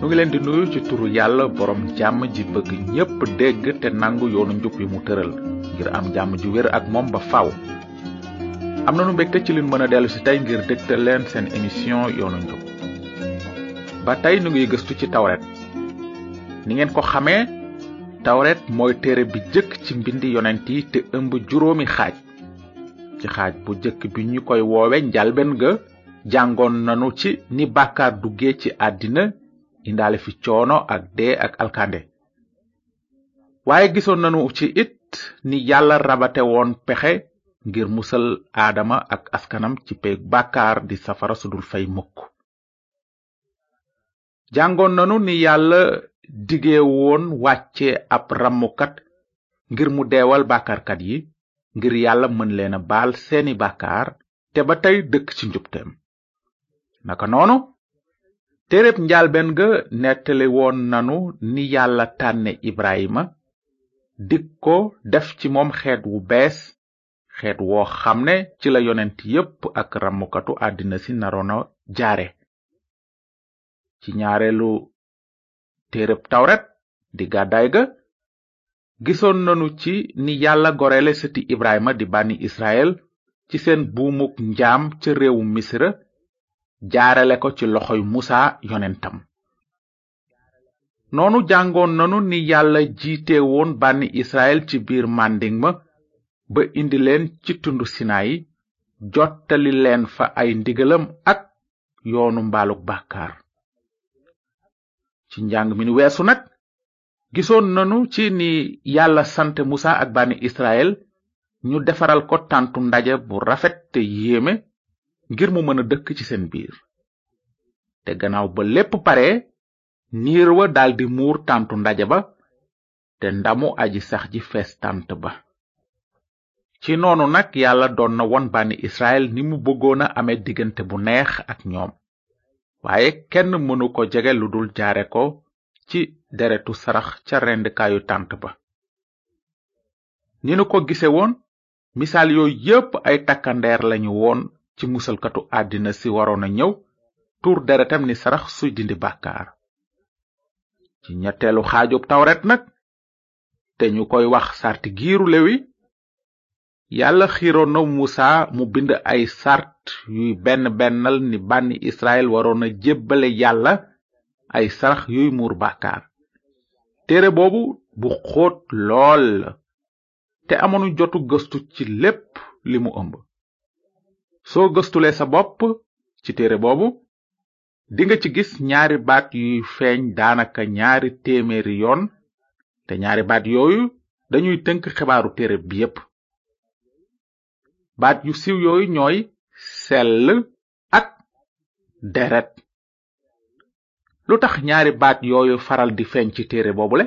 nu ngi leen di nuyu ci turu yàlla borom jàmm ji bëgg ñépp dégg te nangu yoonu njub yi mu tëral ngir am jàmm ju wér ak moom ba faw am na nu mbégte ci liñ mën a dellu si tey ngir dégtal leen seen émission yoonu njub ba tey nu ngi gëstu ci tawret ni ngeen ko xamee tawret mooy téere bi jëkk ci mbindi yonent yi te ëmb juróomi xaaj ci xaaj bu jëkk bi ñu koy woowe njalben ga jàngoon nanu ci ni bàkkaar duggee ci àddina indaale fi coono ak dee ak alkande waaye gisoon nanu ci it ni yàlla rabate woon pexe ngir musal aadama ak askanam ci peeg bàkkaar di safara sudul fay mukk jàngoon nanu ni yàlla dige woon wàcce ab rammukat ngir mu deewal bàkkaarkat yi ngir yàlla mën leen a baal seeni bàkkaar te ba tey dëkk ci njubteem naka noonu téereb njaalbeen ga nettali woon nanu ni yàlla tànne ibrahima dig ko def ci moom xeet wu bees xeet woo xam ne ci la yonent yépp ak rammukatu àddina si naroona jaare ci ñaareelu téereb tawret di gàddaay ga gisoon nanu ci ni yàlla goreele sëti ibrahima di bànni israel ci seen buumuk njaam ca réewu misira jaarale ko ci loxoy musa yonentam noonu jàngoon nanu ni yàlla jiite woon bànni israel ci biir màndiŋ ma ba indi leen ci tundu sinayi jottali leen fa ay ndigalam ak yoonu mbaaluk bàkkaar ci njàng mi nu weesu nag gisoon nanu ci ni yàlla sant musa ak bànni israel ñu defaral ko tàntu ndaje bu rafet te yéeme ngir mu mën a dëkk ci seen biir te gannaaw ba lépp pare niir wa daldi muur tàntu ndaje ba te ndamu aji sax ji fees tànt ba ci noonu nag yàlla doon na won bànni israel ni mu bëggoon a amee diggante bu neex ak ñoom waaye kenn mënu ko jege lu dul jaare ko ci deretu sarax ca rendkaayu tànt ba ni nu ko gise woon misaal yooyu yépp ay takkandeer lañu woon ci musalkatu àddina si waroon a ñëw tuur deretam ni sarax suy dindi bàkkaar ci ñetteelu xaajub tawret nag te ñu koy wax sàrt giiru lewi yàlla xiroon na musa mu bind ay sàrt yuy benn bennal ni bànni israel waroon a jébbale yàlla ay sarax yuy muur bàkkaar téere boobu bu xóot lool la te amoonu jotu gëstu ci lépp li mu ëmb soo gëstulee sa bopp ci téere boobu dinga ci gis ñaari baat yuy feeñ daanaka ñaari téeméeri yoon te ñaari baat yooyu dañuy tënk xibaaru téere bi yépp baat yu siiw yooyu ñooy sell ak deret lu tax ñaari baat yooyu faral di feeñ ci téere boobule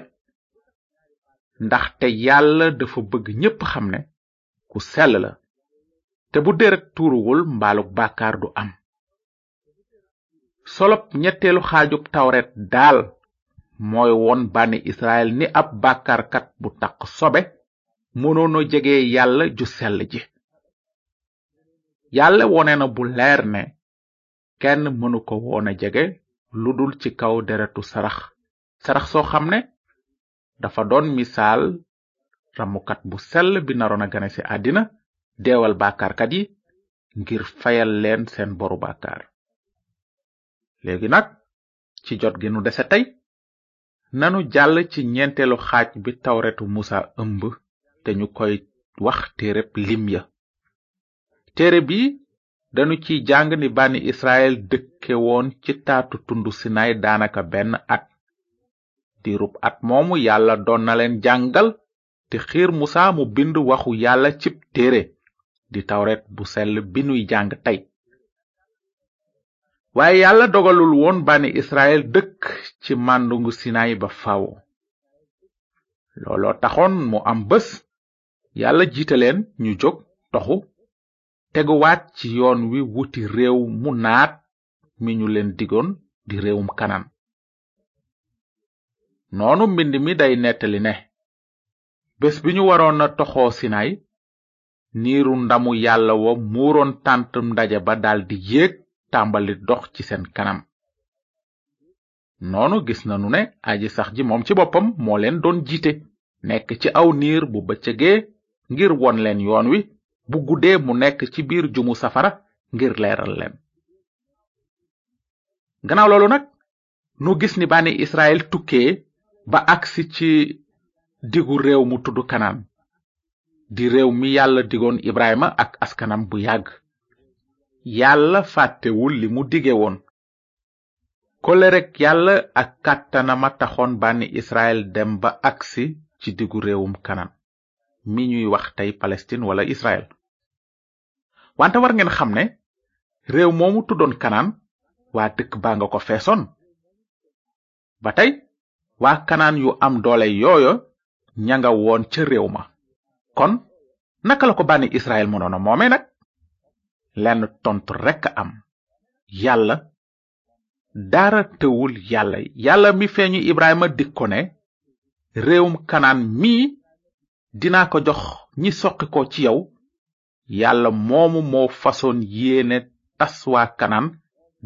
ndaxte yàlla dafa bëgg ñépp xam ne ku sell la te bu deret tuuruwul mbaalug bàkkaar du am solop ñetteelu xaajub tawret daal mooy woon bànni israel ni ab bàkkaarkat bu taq sobe mënoon a jege yàlla ju sell ji yàlla wone na bu leer ne kenn mënu ko woon a jege lu dul ci kaw deretu sarax sarax soo xam ne dafa doon misaal ramukat bu sell bi naroon a gane ci àddina deewal bàkkaarkat yi ngir fayal leen seen boru bàkkaar léegi nag ci jot gi nu dese tey nanu jàll ci ñeenteelu xaaj bi tawretu musa ëmb te ñu koy wax téereb lim ya téere bi danu ci jàng ni bànni israel dëkke woon ci taatu tundu sinaay daanaka benn at diirub at moomu yàlla doon na leen jàngal te xiir musa mu bind waxu yàlla cib téere di tawret bu sell bi nuy jàng tey waaye yàlla dogalul woon bànni israel dëkk ci màndungu sinaay ba faw looloo taxoon mu am bés yàlla jiite leen ñu jóg toxu teguwaat ci yoon wi wuti réew mu naat mi ñu leen digoon di réewum kanaan noonu mbind mi day nettali ne bés bi ñu waroon a toxoo sinaay niiru ndamu yàlla wa muuroon tànt ndaje ba daldi yéeg tàmbali dox ci seen kanam noonu gis nanu ne aji sax ji moom ci boppam moo leen doon jiite nekk ci aw niir bu bëccëgee ngir won leen yoon wi bu guddee mu nekk ci biir jumu safara ngir leeral leen gannaaw loolu nag nu gis ni bànni israel tukkee ba agsi ci digu réew mu tudd kanaan di réew mi yàlla digoon ibrahima ak askanam bu yàgg yàlla fàttewul li mu dige woon kolerek yàlla ak kàttanama taxoon bànni israel dem ba agsi ci digu réewum kanaan mi ñuy wax tey palestine wala israel wante war ngeen xam ne réew moomu tuddoon kanaan waa dëkk baa nga ko feesoon ba tey waa kanaan yu am doole yooyo ña nga woon ca réew ma kon naka la ko bànni israel mënoon a moome nag lenn tontu rekk am yàlla dara tëwul yàlla yàlla mi feeñu ibrahima dig ko ne réewum kanaan mii dinaa ko jox ñi soqi ko ci yow yàlla moomu moo fasoon yéene tas waa kanaan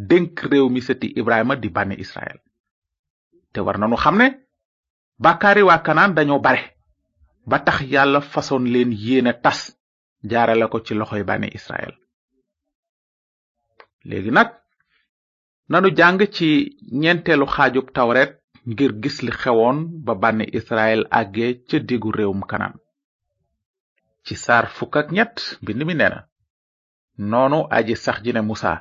dénk réew mi sëti ibrahima di bànni israel te war nanu xam ne bàkkaari waa kanaan dañoo bare ba tax yàlla fasoon leen yéene tas jaarale ko ci loxoy bànni israel léegi nag nanu jàng ci ñeenteelu xaajub tawret ngir gis li xewoon ba bànni israel àggee ca diggu réewum kanaan ci saar fukk ak ñett mbind mi nee na noonu aji sax ji ne musa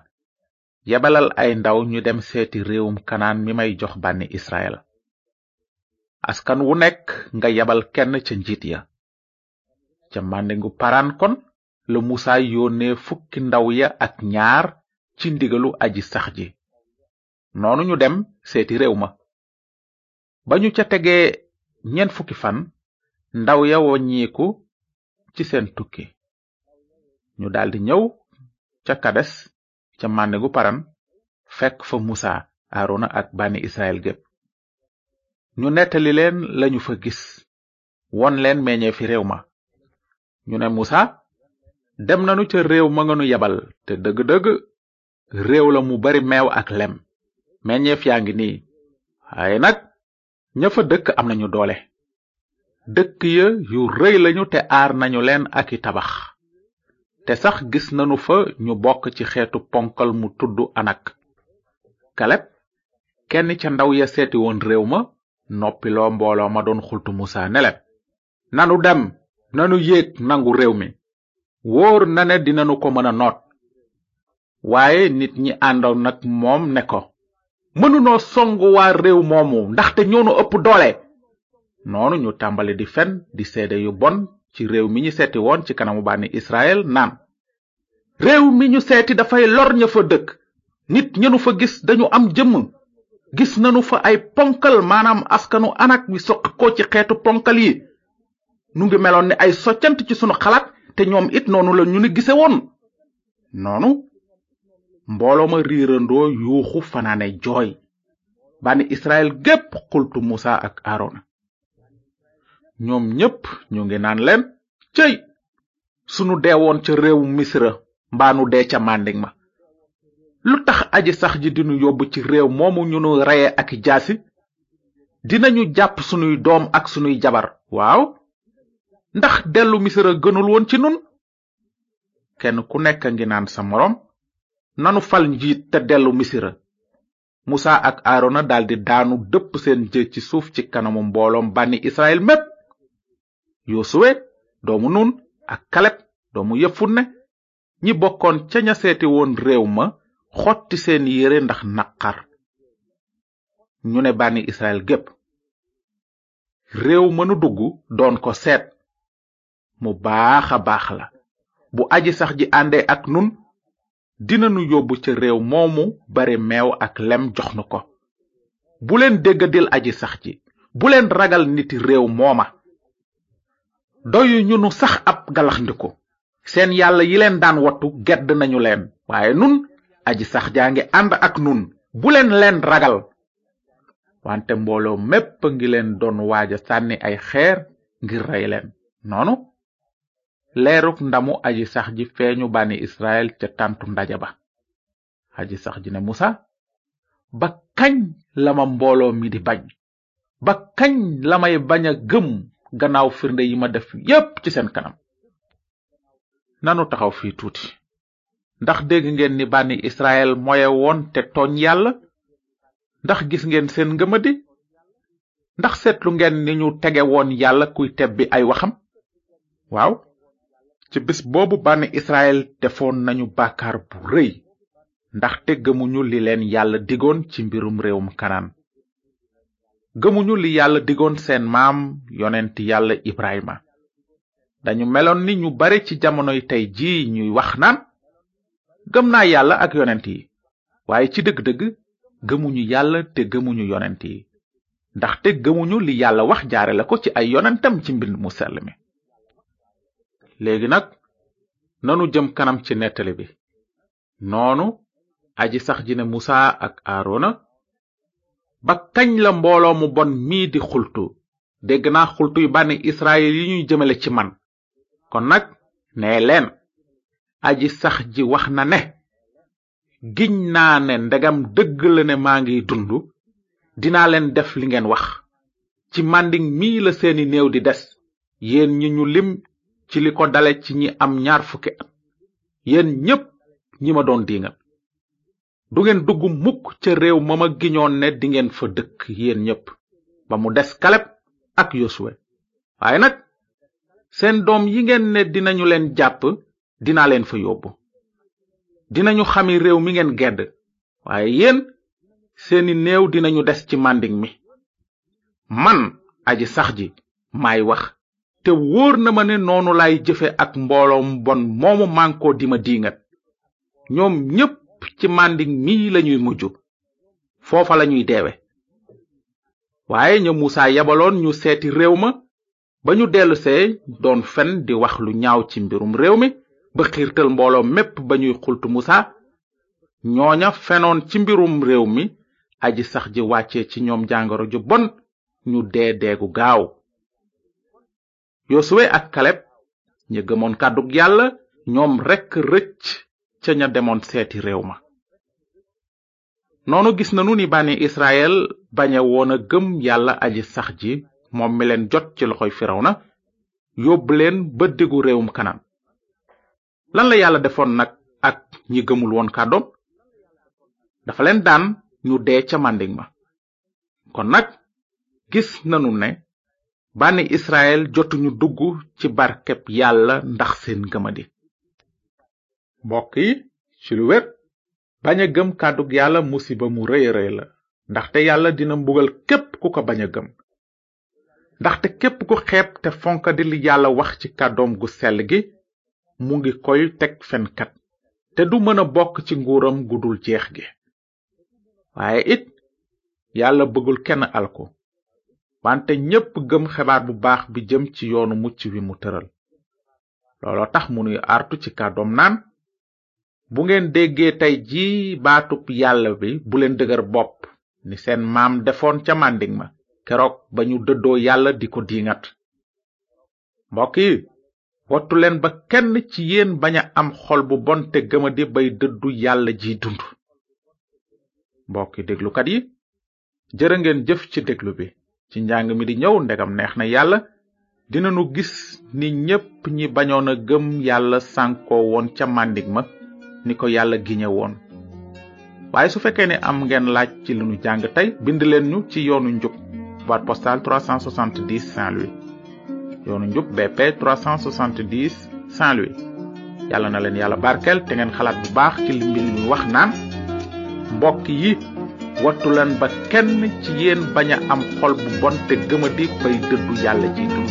yebalal ay ndaw ñu dem seeti réewum kanaan mi may jox bànni israel askan wu nekk nga yebal kenn ca njiit ya ca màndingu paraan kon la musa yónnee fukki ndaw ya ak ñaar ci ndigalu aji sax ji noonu ñu dem seeti réew ma ba ñu ca tegee ñeent fukki fan ndaw ya woññiku ci seen tukki ñu daldi ñëw ca kades ca mànde gu paran fekk fa musa aarona ak bànni israel gépp ñu nettali leen lañu fa gis won leen meññee fi réew ma ñu ne musa dem nanu ca réew ma nga nu yebal te dëgg-dëgg réew la mu bari meew ak lem meññeef yaa ngi nii waaye nag ña fa dëkk am nañu doole dëkk ya yu rëy lañu te aar nañu leen ak i tabax te sax gis nanu fa ñu bokk ci xeetu ponkal mu tudd anak kaleb kenn ca ndaw ya seeti woon réew ma noppiloo mbooloo ma doon xultu musa ne nanu dem nanu yéeg nangu réew mi wóor na ne dinanu ko mën a noot waaye nit ñi àndoon nag moom ne ko mënunoo songu waa réew moomu ndaxte ñoonu ëpp doole noonu ñu tàmbali di fen di seede yu bon ci réew mi ñu seeti woon ci kanamu bànni israel naan réew mi ñu seeti dafay lor ña fa dëkk nit ñenu fa gis dañu am jëmm gis nanu fa ay ponkal maanaam askanu anak wi soq ko ci xeetu ponkal yi nu ngi meloon ni ay soccant ci sunu xalaat te ñoom it noonu la ñu ni gise woon noonu mbooloo ma riirandoo yuuxu fanaane jooy bànni israel gépp xultu musa ak aarona ñoom ñépp ñu ngi naan leen cëy sunu deewoon ca réewu misra mbaa nu dee ca màndiŋ ma lu tax aji sax ji dinu yóbbu ci réew moomu ñu nu reye ak jaasi dinañu jàpp sunuy doom ak sunuy jabar waaw ndax dellu misra gënul woon ci nun kenn ku nekk a ngi naan sa moroom nanu fal njiit te dellu misira musa ak aarona daldi daanu dëpp seen jë ci suuf ci kanamu mbooloom bànni israel mépp yosuwe doomu nun ak kaleb doomu yefunne ñi bokkoon ca ña seeti woon réew ma xotti seen yére ndax naqar ñu ne bànni israel gépp réew mënu dugg doon ko seet mu baaxa baax la bu aji sax ji àndee ak nun dinanu yóbbu ca réew moomu bare meew ak lem jox nu ko bu leen déggadil aji sax ji bu leen ragal niti réew mooma doyu ñu nu sax ab galaxndiku seen yàlla yi leen daan wattu gedd nañu leen waaye nun aji sax jaa ngi ànd ak nun bu leen leen ragal wante mbooloo mépp ngi leen doon waaja sànni ay xeer ngir rey leen noonu leeruk ndamu aji sax ji feeñu bànni israel ca tàntu ndaje ba aji sax ji ne musa ba kañ la ma mbooloo mi di bañ ba kañ la may bañ a gëm gannaaw firnde yi ma def yépp ci seen kanam nanu taxaw fii tuuti ndax dégg ngeen ni bànni israel moye woon te tooñ yàlla ndax gis ngeen seen ngëmadi ndax seetlu ngeen ni ñu tege woon yàlla kuy tebbi ay waxam waaw ci bis boobu bànni israel defoon nañu bàkkaar bu rëy ndaxte gëmuñu li leen yàlla digoon ci mbirum réewum kanaan gëmuñu li yàlla digoon seen maam yonent yàlla ibrahima dañu meloon ni ñu bare ci jamonoy tey ji ñuy wax naan gëm naa yàlla ak yonent yi waaye ci dëgg-dëgg gëmuñu yàlla te gëmuñu yonent yi ndaxte gëmuñu li yàlla wax jaare la ko ci ay yonentam ci mbind mu sell mi léegi nag nanu jëm kanam ci nettali bi noonu aji sax ji ne musa ak aarona ba kañ la mbooloo mu bon mii di xultu dégg naa xultu yu bànni israel yi ñuy jëmale ci man kon nag nee leen aji sax ji wax na ne giñ naa ne ndegam dëgg la ne maa ngi dund dinaa leen def li ngeen wax ci mànding mii la seeni néew di des yéen ñi ñu lim ci li ko dale ci ñi am ñaar fukki at yéen ñépp ñi ma doon diingat du ngeen dugg mukk ca réew ma ma giñoon ne dingeen fa dëkk yéen ñépp ba mu des kaleb ak yosuwe waaye nag seen doom yi ngeen ne dinañu leen jàpp dinaa leen fa yóbbu dinañu xami réew mi ngeen gedd waaye yéen seeni néew dinañu des ci màndiŋ mi man aji sax ji maay wax te wóor na ma ne noonu laay jëfe ak mbooloom bon moomu mànkoo di ma diingat ñoom ñépp ci màndiŋ mi lañuy mujj foofa lañuy deewe waaye ña muusa yabaloon ñu seeti réew ma ba ñu dellusee doon fen di wax lu ñaaw ci mbirum réew mi ba xiirtal mbooloo mépp ba ñuy xultu musa ñooña fenoon ci mbirum réew mi aji sax ji wàcce ci ñoom jàngoro ju bon ñu dee deegu gaaw yosuwe ak kaleb ña gëmoon kàddug yàlla ñoom rekk rëcc ca ña demoon seeti réew ma noonu gis nanu ni bànni israel bañe woon a gëm yàlla aji sax ji moom mi leen jot ci loxoy na yóbbu leen ba diggu réewum kanaan lan la yàlla defoon nag ak ñi gëmul woon kàddoom dafa leen daan ñu dee ca màndiŋ ma kon nag gis nanu ne bànni israel jotuñu dugg ci barkeb yàlla ndax seen gëmadi mbokk yi ci lu wér bañ a gëm kàddug yàlla musiba mu rëy rëy la ndaxte yàlla dina mbugal képp ku ko bañ a gëm ndaxte képp ku xeeb te fonkadi li yàlla wax ci kàddoom gu sell gi mu ngi koy teg fenkat te du mën a bokk ci nguuram gu dul jeex gi waaye it yàlla bëggul kenn alku wante ñépp gëm xebaar bu baax bi jëm ci yoonu mucc wi mu tëral looloo tax mu nuy artu ci kàddoom naan bu ngeen déggee tey ji baatub yàlla bi bu leen dëgër bopp ni seen maam defoon ca màndiŋ ma keroog ba ñu dëddoo yàlla di ko diingat mbokk yi wattu leen ba kenn ci yéen bañ a am xol bu bon te gëmadi bay dëddu yàlla ji dund mbokki déglukat yi jërë ngeen jëf ci déglu bi ci njàng mi di ñëw ndegam neex na yàlla dinanu gis ni ñépp ñi bañoon a gëm yàlla sànkoo woon ca màndig ma ni ko yàlla giñe woon waaye su fekkee ne am ngeen laaj ci li nu jàng tey bind leen ñu ci yoonu njub boîte postale 370 Saint-Louis yoonu njub BP 370 Saint-Louis yàlla na leen yàlla barkeel te ngeen xalaat bu baax ci li mbind mi wax naan mbokk yi wattu leen ba kenn ci yéen bañ a am xol bu bon te gëmadi bay dëddu yàlla ji dund